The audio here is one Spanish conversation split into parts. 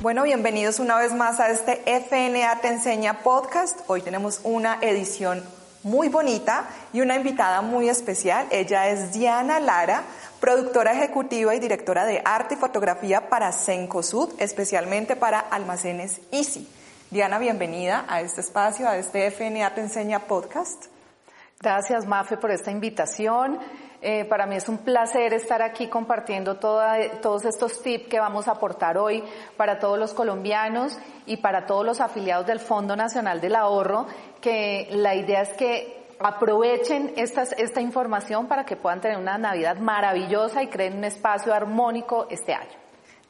Bueno, bienvenidos una vez más a este FNA Te Enseña podcast. Hoy tenemos una edición muy bonita y una invitada muy especial. Ella es Diana Lara, productora ejecutiva y directora de arte y fotografía para Cencosud, especialmente para Almacenes Easy. Diana, bienvenida a este espacio, a este FNA Te Enseña podcast. Gracias, Mafe, por esta invitación. Eh, para mí es un placer estar aquí compartiendo todos estos tips que vamos a aportar hoy para todos los colombianos y para todos los afiliados del Fondo Nacional del Ahorro, que la idea es que aprovechen esta información para que puedan tener una Navidad maravillosa y creen un espacio armónico este año.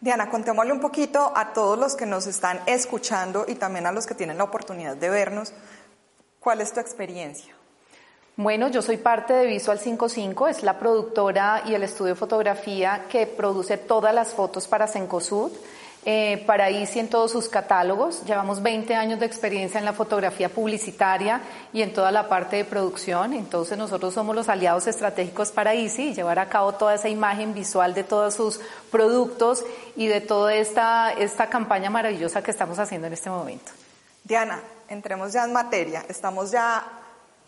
Diana, contémosle un poquito a todos los que nos están escuchando y también a los que tienen la oportunidad de vernos, ¿cuál es tu experiencia? Bueno, yo soy parte de Visual 55, es la productora y el estudio de fotografía que produce todas las fotos para Cencosud, eh, para ICI en todos sus catálogos. Llevamos 20 años de experiencia en la fotografía publicitaria y en toda la parte de producción. Entonces nosotros somos los aliados estratégicos para ICI y llevar a cabo toda esa imagen visual de todos sus productos y de toda esta, esta campaña maravillosa que estamos haciendo en este momento. Diana, entremos ya en materia. Estamos ya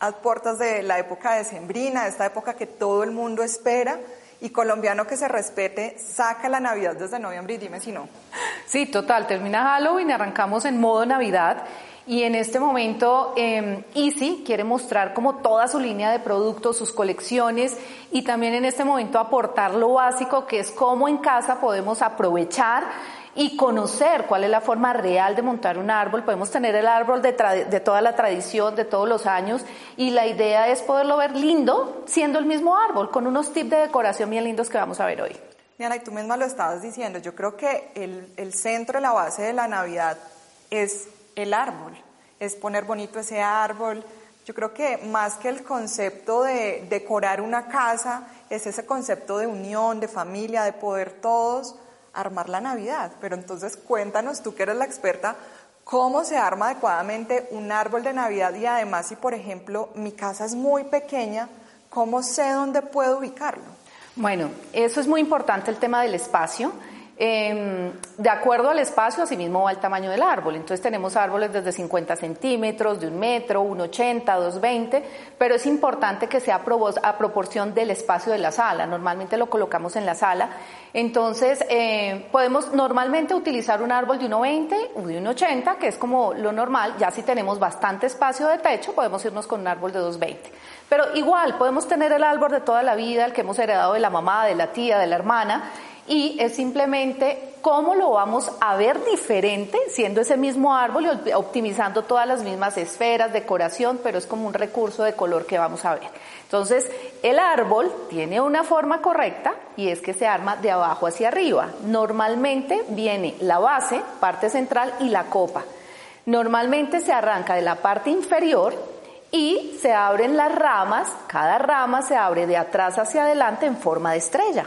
a puertas de la época de Sembrina, esta época que todo el mundo espera, y colombiano que se respete saca la Navidad desde noviembre y dime si no. Sí, total, termina Halloween arrancamos en modo Navidad. Y en este momento eh, Easy quiere mostrar como toda su línea de productos, sus colecciones y también en este momento aportar lo básico que es cómo en casa podemos aprovechar y conocer cuál es la forma real de montar un árbol. Podemos tener el árbol de, toda la tradición, de todos los años, y la idea es poderlo ver lindo siendo el mismo árbol, con unos tips de decoración bien lindos que vamos a ver hoy. Diana, y tú misma lo estabas diciendo, yo creo que el, el centro, la base de la Navidad es el árbol, es poner bonito ese árbol. Yo creo que más que el concepto de decorar una casa, es ese concepto de unión, de familia, de poder todos armar la Navidad. Pero entonces cuéntanos, tú que eres la experta, cómo se arma adecuadamente un árbol de Navidad y además si, por ejemplo, mi casa es muy pequeña, ¿cómo sé dónde puedo ubicarlo? Bueno, eso es muy importante el tema del espacio. Em, de acuerdo al espacio, asimismo va el tamaño del árbol. Entonces tenemos árboles desde 50 centímetros, de un metro, 1,80, 2,20, pero es importante que sea a proporción del espacio de la sala. Normalmente lo colocamos en la sala. Entonces eh, podemos normalmente utilizar un árbol de 1,20 o de 1,80, que es como lo normal. Ya si tenemos bastante espacio de techo, podemos irnos con un árbol de 2,20. Pero igual, podemos tener el árbol de toda la vida, el que hemos heredado de la mamá, de la tía, de la hermana, y es simplemente cómo lo vamos a ver diferente siendo ese mismo árbol y optimizando todas las mismas esferas, decoración, pero es como un recurso de color que vamos a ver. Entonces, el árbol tiene una forma correcta y es que se arma de abajo hacia arriba. Normalmente viene la base, parte central y la copa. Normalmente se arranca de la parte inferior y se abren las ramas, cada rama se abre de atrás hacia adelante en forma de estrella.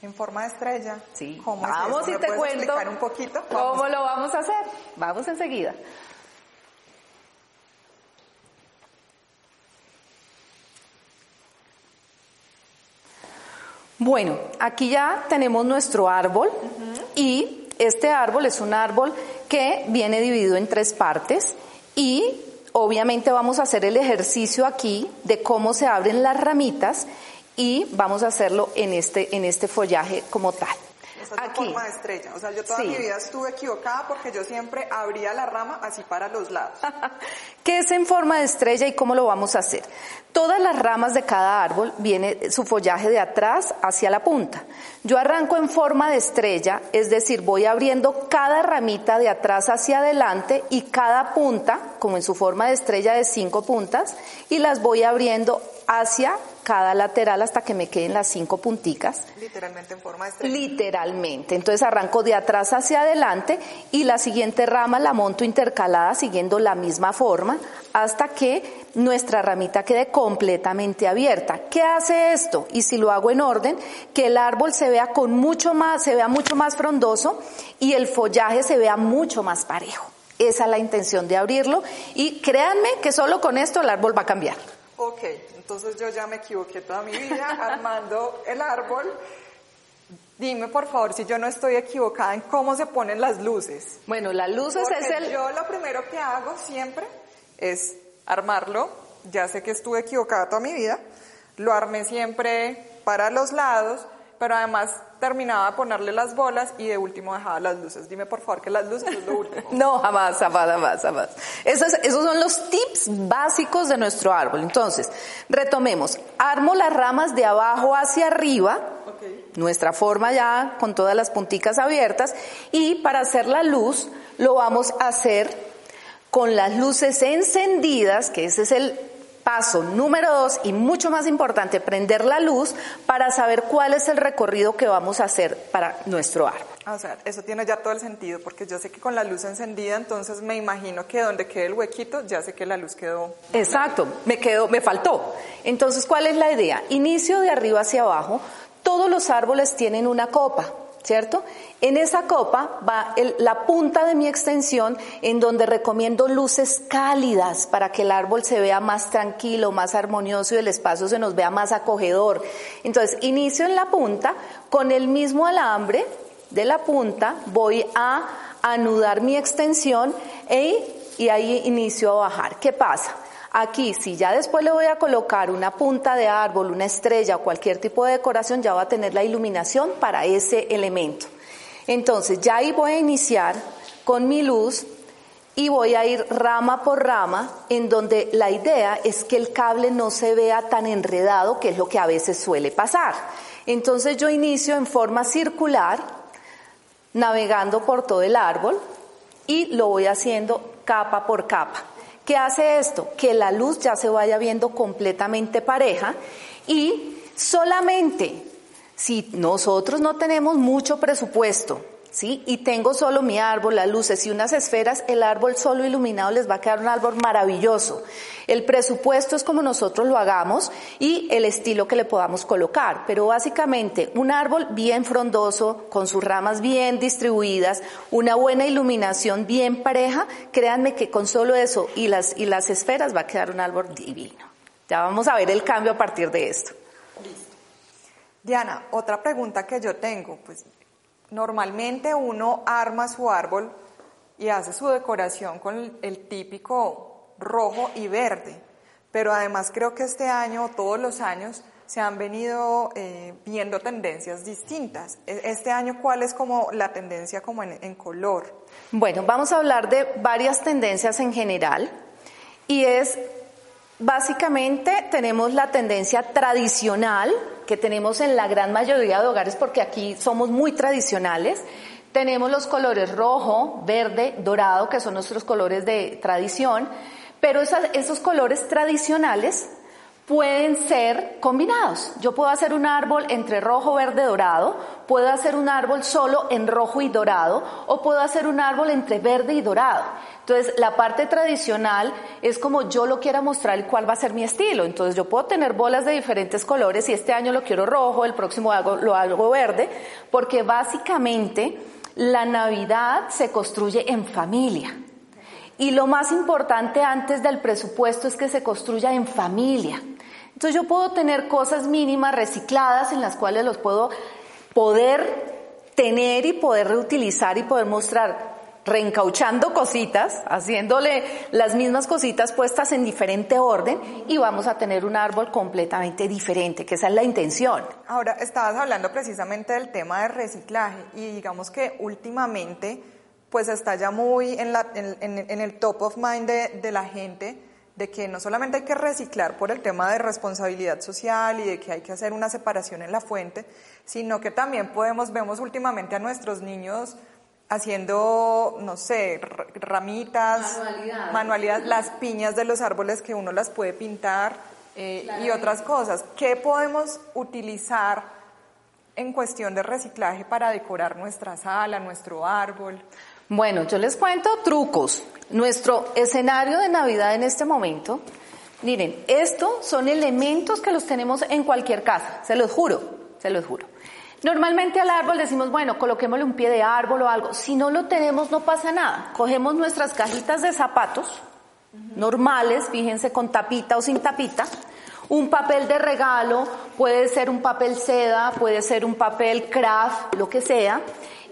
En forma de estrella. Sí. vamos y te cuento un poquito? cómo lo vamos a hacer. Vamos enseguida. Bueno, aquí ya tenemos nuestro árbol y este árbol es un árbol que viene dividido en tres partes y obviamente vamos a hacer el ejercicio aquí de cómo se abren las ramitas y vamos a hacerlo en este, en este follaje como tal. Esa es forma de estrella. O sea, yo toda mi vida estuve equivocada porque yo siempre abría la rama así para los lados. ¿Qué es en forma de estrella y cómo lo vamos a hacer? Todas las ramas de cada árbol viene su follaje de atrás hacia la punta. Yo arranco en forma de estrella, es decir, voy abriendo cada ramita de atrás hacia adelante y cada punta, como en su forma de estrella de cinco puntas, y las voy abriendo hacia cada lateral hasta que me queden las cinco punticas. Literalmente en forma de estrella. Literalmente. Entonces arranco de atrás hacia adelante y la siguiente rama la monto intercalada siguiendo la misma forma hasta que nuestra ramita quede completamente abierta. ¿Qué hace esto? Y si lo hago en orden, que el árbol se vea con mucho más, se vea mucho más frondoso y el follaje se vea mucho más parejo. Esa es la intención de abrirlo y créanme que solo con esto el árbol va a cambiar. Ok, entonces yo ya me equivoqué toda mi vida armando el árbol. Dime por favor si yo no estoy equivocada en cómo se ponen las luces. Bueno, las luces Porque es el... Yo lo primero que hago siempre es armarlo. Ya sé que estuve equivocada toda mi vida. Lo armé siempre para los lados, pero además terminaba de ponerle las bolas y de último dejaba las luces. Dime por favor que las luces es lo último. No, jamás, jamás, jamás, jamás. Esos, esos son los tips básicos de nuestro árbol. Entonces, retomemos. Armo las ramas de abajo hacia arriba, nuestra forma ya con todas las punticas abiertas, y para hacer la luz lo vamos a hacer con las luces encendidas, que ese es el paso número dos y mucho más importante, prender la luz para saber cuál es el recorrido que vamos a hacer para nuestro árbol. O sea, eso tiene ya todo el sentido, porque yo sé que con la luz encendida, entonces me imagino que donde quede el huequito, ya sé que la luz quedó. Exacto, me quedó, me faltó. Entonces, ¿cuál es la idea? Inicio de arriba hacia abajo, todos los árboles tienen una copa. ¿Cierto? En esa copa va la punta de mi extensión en donde recomiendo luces cálidas para que el árbol se vea más tranquilo, más armonioso y el espacio se nos vea más acogedor. Entonces, inicio en la punta, con el mismo alambre de la punta voy a anudar mi extensión e, y ahí inicio a bajar. ¿Qué pasa? Aquí, si ya después le voy a colocar una punta de árbol, una estrella o cualquier tipo de decoración, ya va a tener la iluminación para ese elemento. Entonces, ya ahí voy a iniciar con mi luz y voy a ir rama por rama, en donde la idea es que el cable no se vea tan enredado, que es lo que a veces suele pasar. Entonces yo inicio en forma circular, navegando por todo el árbol y lo voy haciendo capa por capa. ¿Qué hace esto? Que la luz ya se vaya viendo completamente pareja y solamente si nosotros no tenemos mucho presupuesto, ¿sí? Y tengo solo mi árbol, las luces y unas esferas, el árbol solo iluminado les va a quedar un árbol maravilloso. El presupuesto es como nosotros lo hagamos y el estilo que le podamos colocar, pero básicamente un árbol bien frondoso, con sus ramas bien distribuidas, una buena iluminación bien pareja, créanme que con solo eso y las, y las esferas va a quedar un árbol divino. Ya vamos a ver el cambio a partir de esto. Diana, otra pregunta que yo tengo, pues normalmente uno arma su árbol y hace su decoración con el típico rojo y verde, pero además creo que este año, todos los años, se han venido eh, viendo tendencias distintas. E, este año, ¿cuál es como la tendencia como en, en color? Bueno, vamos a hablar de varias tendencias en general y es Básicamente tenemos la tendencia tradicional que tenemos en la gran mayoría de hogares porque aquí somos muy tradicionales. Tenemos los colores rojo, verde, dorado, que son nuestros colores de tradición, pero esos colores tradicionales pueden ser combinados. Yo puedo hacer un árbol entre rojo, verde, dorado, puedo hacer un árbol solo en rojo y dorado, o puedo hacer un árbol entre verde y dorado. Entonces, la parte tradicional es como yo lo quiera mostrar y cuál va a ser mi estilo. Entonces, yo puedo tener bolas de diferentes colores y este año lo quiero rojo, el próximo lo hago verde, porque básicamente la Navidad se construye en familia. Y lo más importante antes del presupuesto es que se construya en familia. Entonces yo puedo tener cosas mínimas recicladas en las cuales los puedo poder tener y poder reutilizar y poder mostrar reencauchando cositas, haciéndole las mismas cositas puestas en diferente orden y vamos a tener un árbol completamente diferente, que esa es la intención. Ahora, estabas hablando precisamente del tema de reciclaje y digamos que últimamente pues está ya muy en, la, en, el top of mind de la gente de que no solamente hay que reciclar por el tema de responsabilidad social y de que hay que hacer una separación en la fuente, sino que también podemos, vemos últimamente a nuestros niños haciendo, no sé, ramitas, manualidades, las piñas de los árboles que uno las puede pintar eh, y otras cosas. ¿Qué podemos utilizar en cuestión de reciclaje para decorar nuestra sala, nuestro árbol? Bueno, yo les cuento trucos. Nuestro escenario de Navidad en este momento, miren, estos son elementos que los tenemos en cualquier casa, se los juro, se los juro. Normalmente al árbol decimos, bueno, coloquémosle un pie de árbol o algo. Si no lo tenemos, no pasa nada. Cogemos nuestras cajitas de zapatos normales, fíjense con tapita o sin tapita. Un papel de regalo, puede ser un papel seda, puede ser un papel craft, lo que sea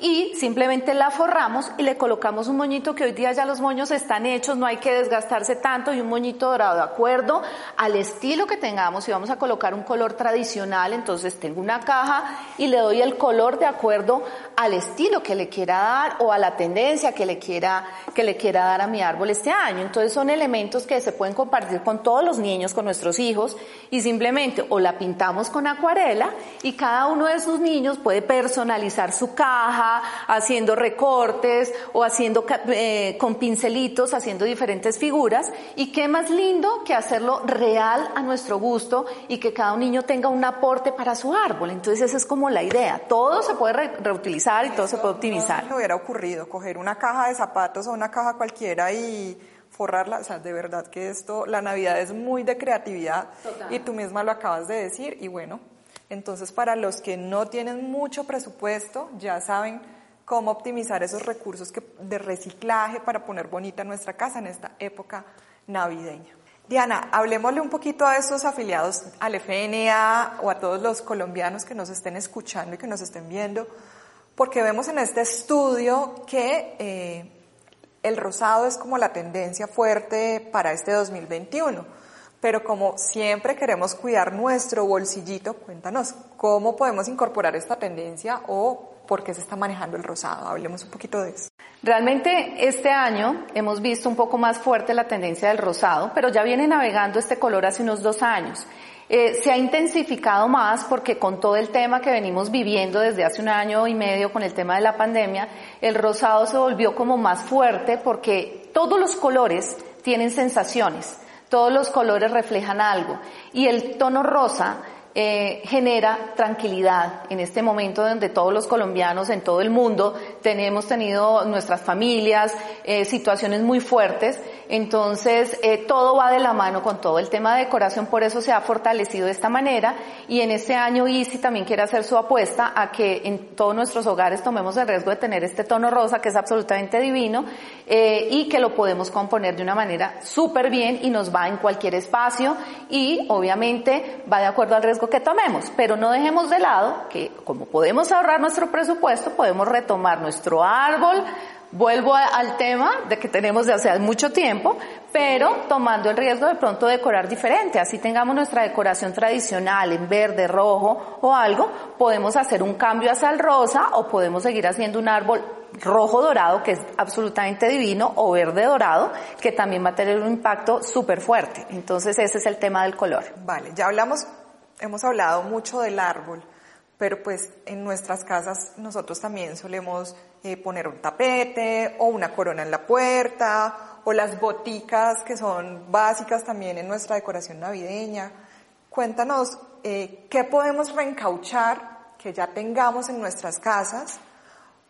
y simplemente la forramos y le colocamos un moñito que hoy día ya los moños están hechos, no hay que desgastarse tanto y un moñito dorado de acuerdo al estilo que tengamos. Si vamos a colocar un color tradicional, entonces tengo una caja y le doy el color de acuerdo al estilo que le quiera dar o a la tendencia que le quiera que le quiera dar a mi árbol este año. Entonces son elementos que se pueden compartir con todos los niños, con nuestros hijos y simplemente o la pintamos con acuarela y cada uno de sus niños puede personalizar su caja haciendo recortes o haciendo eh, con pincelitos, haciendo diferentes figuras. Y qué más lindo que hacerlo real a nuestro gusto y que cada niño tenga un aporte para su árbol. Entonces esa es como la idea. Todo se puede reutilizar y todo se puede optimizar. No me hubiera ocurrido coger una caja de zapatos o una caja cualquiera y forrarla, o sea, de verdad que esto, la Navidad es muy de creatividad y tú misma lo acabas de decir y bueno, entonces, para los que no tienen mucho presupuesto, ya saben cómo optimizar esos recursos de reciclaje para poner bonita nuestra casa en esta época navideña. Diana, hablemosle un poquito a esos afiliados al FNA o a todos los colombianos que nos estén escuchando y que nos estén viendo, porque vemos en este estudio que eh, el rosado es como la tendencia fuerte para este 2021 pero como siempre queremos cuidar nuestro bolsillito, cuéntanos cómo podemos incorporar esta tendencia o por qué se está manejando el rosado. Hablemos un poquito de eso. Realmente este año hemos visto un poco más fuerte la tendencia del rosado, pero ya viene navegando este color hace unos dos años. Eh, se ha intensificado más porque con todo el tema que venimos viviendo desde hace un año y medio con el tema de la pandemia, el rosado se volvió como más fuerte porque todos los colores tienen sensaciones. Todos los colores reflejan algo. Y el tono rosa eh, genera tranquilidad en este momento donde todos los colombianos en todo el mundo tenemos tenido nuestras familias, eh, situaciones muy fuertes, entonces eh, todo va de la mano con todo. El tema de decoración, por eso se ha fortalecido de esta manera. Y en este año Easy también quiere hacer su apuesta a que en todos nuestros hogares tomemos el riesgo de tener este tono rosa que es absolutamente divino y que lo podemos componer de una manera súper bien y nos va en cualquier espacio. Y obviamente va de acuerdo al riesgo que tomemos, pero no dejemos de lado que como podemos ahorrar nuestro presupuesto, podemos retomar nuestro árbol, vuelvo al tema de que tenemos de hace mucho tiempo, pero tomando el riesgo de pronto decorar diferente. Así tengamos nuestra decoración tradicional en verde, rojo o algo, podemos hacer un cambio hacia el rosa o podemos seguir haciendo un árbol rojo dorado, que es absolutamente divino, o verde dorado, que también va a tener un impacto súper fuerte. Entonces ese es el tema del color. Vale, ya hablamos hemos hablado mucho del árbol, pero pues en nuestras casas nosotros también solemos eh, poner un tapete o una corona en la puerta o las boticas que son básicas también en nuestra decoración navideña. Cuéntanos eh, qué podemos reencauchar que ya tengamos en nuestras casas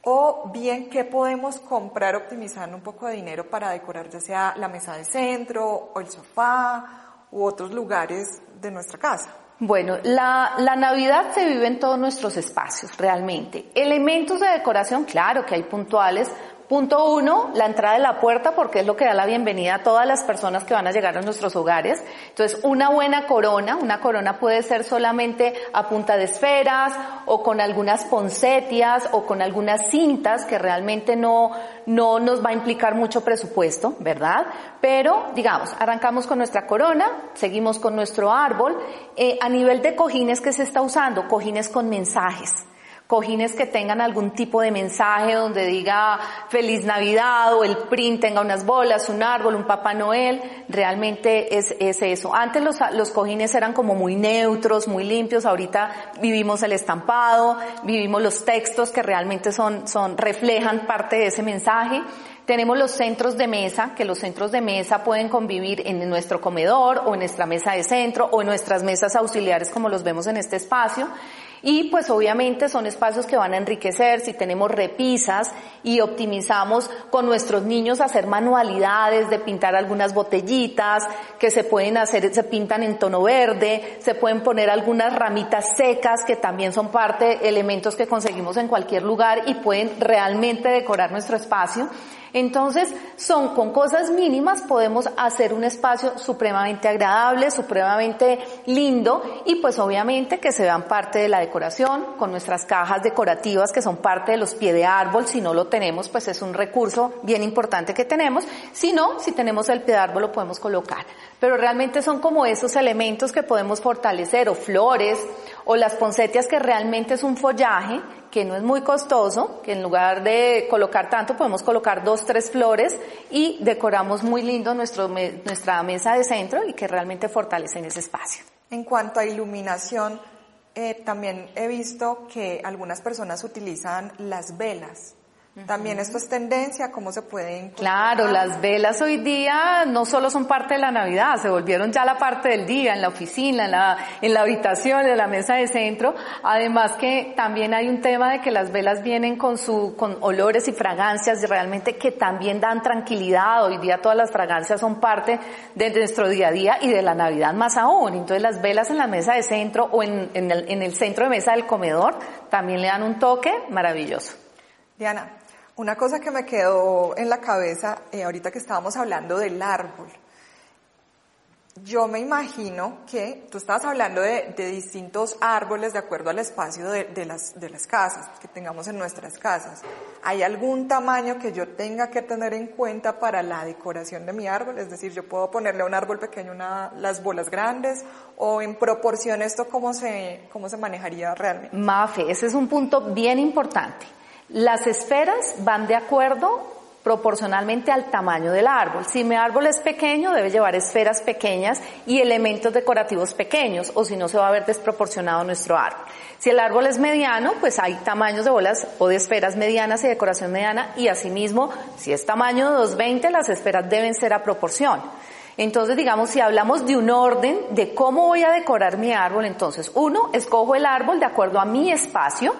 o bien qué podemos comprar optimizando un poco de dinero para decorar ya sea la mesa de centro o el sofá u otros lugares de nuestra casa. Bueno, la, la, Navidad se vive en todos nuestros espacios, realmente. Elementos de decoración, claro que hay puntuales, Punto uno, la entrada de la puerta porque es lo que da la bienvenida a todas las personas que van a llegar a nuestros hogares. Entonces, una buena corona, una corona puede ser solamente a punta de esferas o con algunas poncetias o con algunas cintas que realmente no, no nos va a implicar mucho presupuesto, ¿verdad? Pero, digamos, arrancamos con nuestra corona, seguimos con nuestro árbol. Eh, a nivel de cojines que se está usando, cojines con mensajes cojines que tengan algún tipo de mensaje donde diga feliz Navidad o el print tenga unas bolas, un árbol, un Papá Noel, realmente es, es eso. Antes los, los cojines eran como muy neutros, muy limpios, ahorita vivimos el estampado, vivimos los textos que realmente son, son, reflejan parte de ese mensaje. Tenemos los centros de mesa, que los centros de mesa pueden convivir en nuestro comedor o en nuestra mesa de centro o en nuestras mesas auxiliares como los vemos en este espacio. Y pues obviamente son espacios que van a enriquecer si tenemos repisas y optimizamos con nuestros niños hacer manualidades de pintar algunas botellitas que se pueden hacer, se pintan en tono verde, se pueden poner algunas ramitas secas que también son parte, elementos que conseguimos en cualquier lugar y pueden realmente decorar nuestro espacio. Entonces, son con cosas mínimas podemos hacer un espacio supremamente agradable, supremamente lindo y pues obviamente que se vean parte de la decoración con nuestras cajas decorativas que son parte de los pies de árbol. Si no lo tenemos, pues es un recurso bien importante que tenemos. Si no, si tenemos el pie de árbol lo podemos colocar. Pero realmente son como esos elementos que podemos fortalecer o flores o las poncetias que realmente es un follaje que no es muy costoso, que en lugar de colocar tanto podemos colocar dos, tres flores y decoramos muy lindo nuestro, nuestra mesa de centro y que realmente fortalecen ese espacio. En cuanto a iluminación, eh, también he visto que algunas personas utilizan las velas. También esto es tendencia, ¿cómo se puede Claro, las velas hoy día no solo son parte de la Navidad, se volvieron ya la parte del día, en la oficina, en la, en la habitación, en la mesa de centro. Además que también hay un tema de que las velas vienen con su, con olores y fragancias realmente que también dan tranquilidad. Hoy día todas las fragancias son parte de nuestro día a día y de la Navidad más aún. Entonces las velas en la mesa de centro o en, en, el, en el centro de mesa del comedor también le dan un toque maravilloso. Diana, una cosa que me quedó en la cabeza eh, ahorita que estábamos hablando del árbol. Yo me imagino que tú estabas hablando de, distintos árboles de acuerdo al espacio de, las, de las casas, que tengamos en nuestras casas. ¿Hay algún tamaño que yo tenga que tener en cuenta para la decoración de mi árbol? Es decir, yo puedo ponerle a un árbol pequeño una, las bolas grandes o en proporción esto cómo se, cómo se manejaría realmente. Mafe, ese es un punto bien importante. Las esferas van de acuerdo proporcionalmente al tamaño del árbol. Si mi árbol es pequeño, debe llevar esferas pequeñas y elementos decorativos pequeños, o si no se va a ver desproporcionado nuestro árbol. Si el árbol es mediano, pues hay tamaños de bolas o de esferas medianas y decoración mediana, y asimismo, si es tamaño 220, las esferas deben ser a proporción. Entonces, digamos, si hablamos de un orden de cómo voy a decorar mi árbol, entonces, uno, escojo el árbol de acuerdo a mi espacio,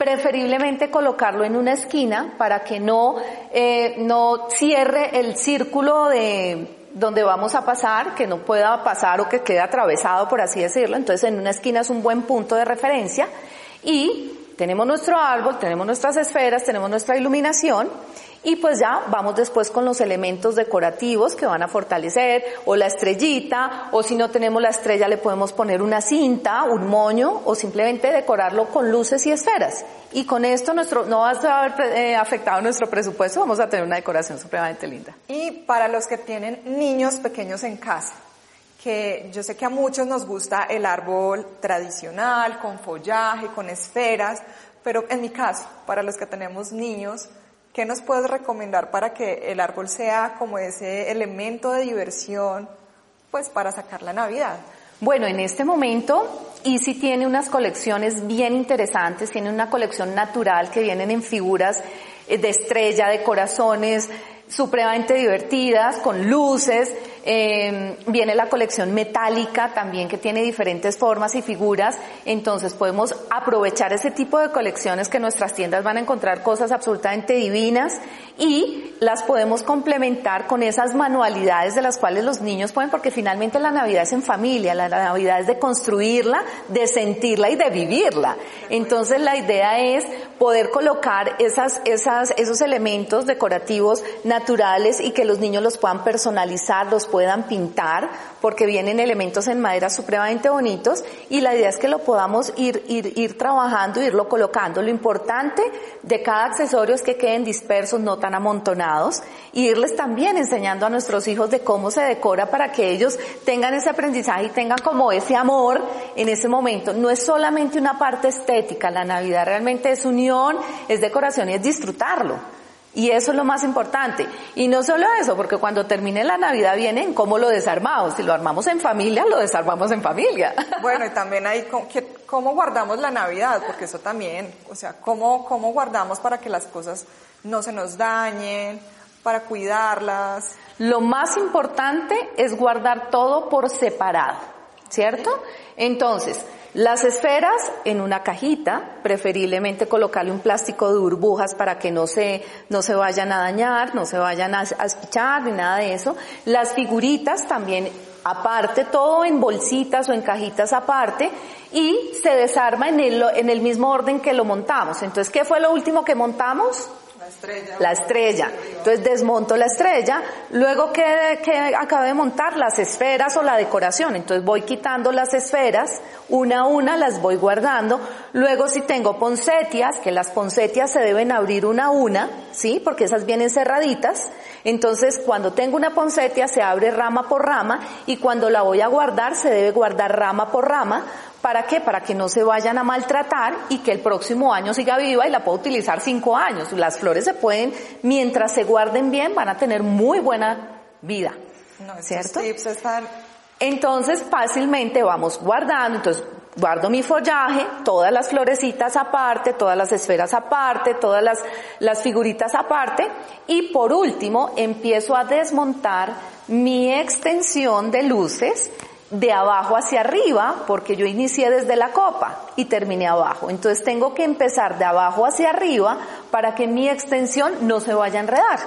preferiblemente colocarlo en una esquina para que no, eh, no cierre el círculo de donde vamos a pasar, que no pueda pasar o que quede atravesado, por así decirlo. Entonces en una esquina es un buen punto de referencia y tenemos nuestro árbol, tenemos nuestras esferas, tenemos nuestra iluminación y pues ya vamos después con los elementos decorativos que van a fortalecer, o la estrellita, o si no tenemos la estrella le podemos poner una cinta, un moño, o simplemente decorarlo con luces y esferas. Y con esto nuestro, no va a haber eh, afectado nuestro presupuesto, vamos a tener una decoración supremamente linda. Y para los que tienen niños pequeños en casa, que yo sé que a muchos nos gusta el árbol tradicional, con follaje, con esferas, pero en mi caso, para los que tenemos niños, ¿Qué nos puedes recomendar para que el árbol sea como ese elemento de diversión, pues para sacar la Navidad? Bueno, en este momento Easy tiene unas colecciones bien interesantes, tiene una colección natural que vienen en figuras eh, de estrella, de corazones, supremamente divertidas, con luces, eh, viene la colección metálica también que tiene diferentes formas y figuras, entonces podemos aprovechar ese tipo de colecciones que nuestras tiendas van a encontrar cosas absolutamente divinas y las podemos complementar con esas manualidades de las cuales los niños pueden, porque finalmente la Navidad es en familia, la Navidad es de construirla, de sentirla y de vivirla. Entonces la idea es poder colocar esas, esas, esos elementos decorativos naturales y que los niños los puedan personalizar, los puedan pintar, porque vienen elementos en madera supremamente bonitos y la idea es que lo podamos ir, ir, ir trabajando, irlo colocando. Lo importante de cada accesorio es que queden dispersos, no tan amontonados, y irles también enseñando a nuestros hijos de cómo se decora para que ellos tengan ese aprendizaje y tengan como ese amor en ese momento. No es solamente una parte estética, la Navidad realmente es unión, es decoración y es disfrutarlo. Y eso es lo más importante. Y no solo eso, porque cuando termine la Navidad viene en cómo lo desarmamos. Si lo armamos en familia, lo desarmamos en familia. Bueno, y también hay cómo guardamos la Navidad, porque eso también, o sea, cómo, cómo guardamos para que las cosas no se nos dañen, para cuidarlas. Lo más importante es guardar todo por separado, ¿cierto? Entonces, las esferas en una cajita, preferiblemente colocarle un plástico de burbujas para que no se, no se vayan a dañar, no se vayan a, a ni nada de eso. Las figuritas también aparte, todo en bolsitas o en cajitas aparte y se desarma en el, en el mismo orden que lo montamos. Entonces, ¿qué fue lo último que montamos? La estrella. Entonces desmonto la estrella, luego que, que acabo de montar las esferas o la decoración, entonces voy quitando las esferas, una a una las voy guardando, luego si tengo poncetias, que las poncetias se deben abrir una a una, ¿sí? Porque esas vienen cerraditas, entonces cuando tengo una poncetia se abre rama por rama y cuando la voy a guardar se debe guardar rama por rama ¿Para qué? Para que no se vayan a maltratar y que el próximo año siga viva y la pueda utilizar cinco años. Las flores se pueden, mientras se guarden bien, van a tener muy buena vida. ¿Cierto? Entonces fácilmente vamos guardando, entonces guardo mi follaje, todas las florecitas aparte, todas las esferas aparte, todas las, las figuritas aparte y por último empiezo a desmontar mi extensión de luces de abajo hacia arriba, porque yo inicié desde la copa y terminé abajo. Entonces tengo que empezar de abajo hacia arriba para que mi extensión no se vaya a enredar.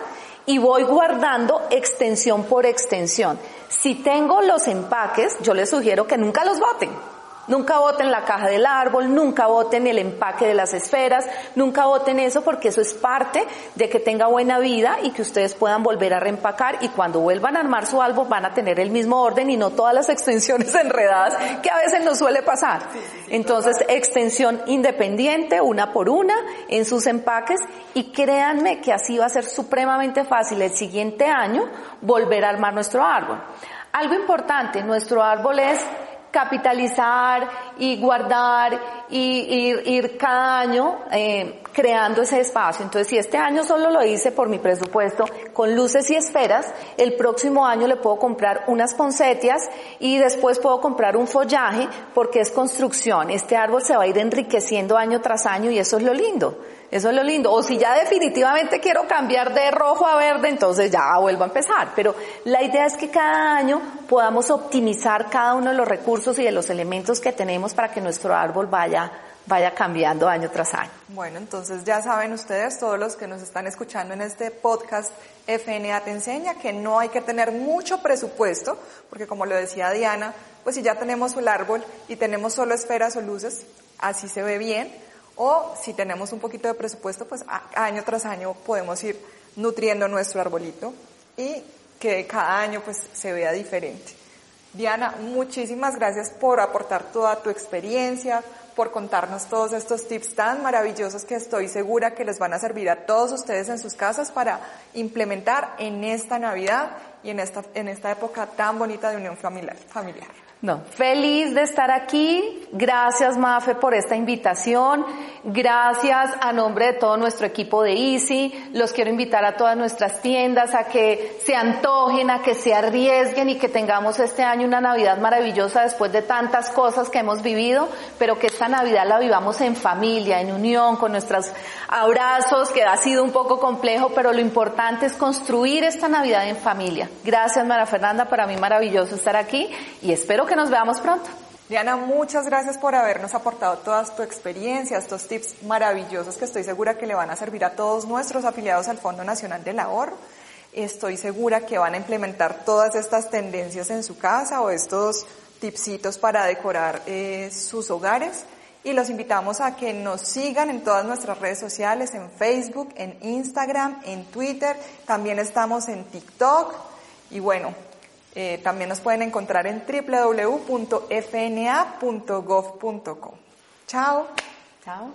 Y voy guardando extensión por extensión. Si tengo los empaques, yo les sugiero que nunca los boten Nunca boten la caja del árbol, nunca boten el empaque de las esferas, nunca boten eso porque eso es parte de que tenga buena vida y que ustedes puedan volver a reempacar y cuando vuelvan a armar su árbol van a tener el mismo orden y no todas las extensiones enredadas que a veces nos suele pasar. Entonces, extensión independiente, una por una, en sus empaques y créanme que así va a ser supremamente fácil el siguiente año volver a armar nuestro árbol. Algo importante, nuestro árbol es capitalizar y guardar y ir, cada año eh, creando ese espacio. Entonces, si este año solo lo hice por mi presupuesto con luces y esferas, el próximo año le puedo comprar unas poncetias y después puedo comprar un follaje porque es construcción. Este árbol se va a ir enriqueciendo año tras año y eso es lo lindo. Eso es lo lindo. O si ya definitivamente quiero cambiar de rojo a verde, entonces ya vuelvo a empezar. Pero la idea es que cada año podamos optimizar cada uno de los recursos y de los elementos que tenemos para que nuestro árbol vaya vaya cambiando año tras año. Bueno, entonces ya saben ustedes, todos los que nos están escuchando en este podcast, FNA te enseña que no hay que tener mucho presupuesto, porque como lo decía Diana, pues si ya tenemos el árbol y tenemos solo esferas o luces, así se ve bien, o si tenemos un poquito de presupuesto, pues año tras año podemos ir nutriendo nuestro arbolito y que cada año pues se vea diferente. Diana, muchísimas gracias por aportar toda tu experiencia, por contarnos todos estos tips tan maravillosos que estoy segura que les van a servir a todos ustedes en sus casas para implementar en esta Navidad y en esta, en esta época tan bonita de unión familiar. familiar. No, feliz de estar aquí. Gracias, Mafe, por esta invitación. Gracias a nombre de todo nuestro equipo de Easy. Los quiero invitar a todas nuestras tiendas a que se antojen, a que se arriesguen y que tengamos este año una Navidad maravillosa después de tantas cosas que hemos vivido, pero que esta Navidad la vivamos en familia, en unión, con nuestros abrazos, que ha sido un poco complejo, pero lo importante es construir esta Navidad en familia. Gracias, Mara Fernanda, para mí maravilloso estar aquí y espero que nos veamos pronto. Diana, muchas gracias por habernos aportado toda tu experiencia, estos tips maravillosos que estoy segura que le van a servir a todos nuestros afiliados al Fondo Nacional del Ahorro. Estoy segura que van a implementar todas estas tendencias en su casa o estos tipsitos para decorar eh, sus hogares. Y los invitamos a que nos sigan en todas nuestras redes sociales, en Facebook, en Instagram, en Twitter. También estamos en TikTok. Y bueno, Eh, también nos pueden encontrar en www.fna.gov.co. Chao. Chao.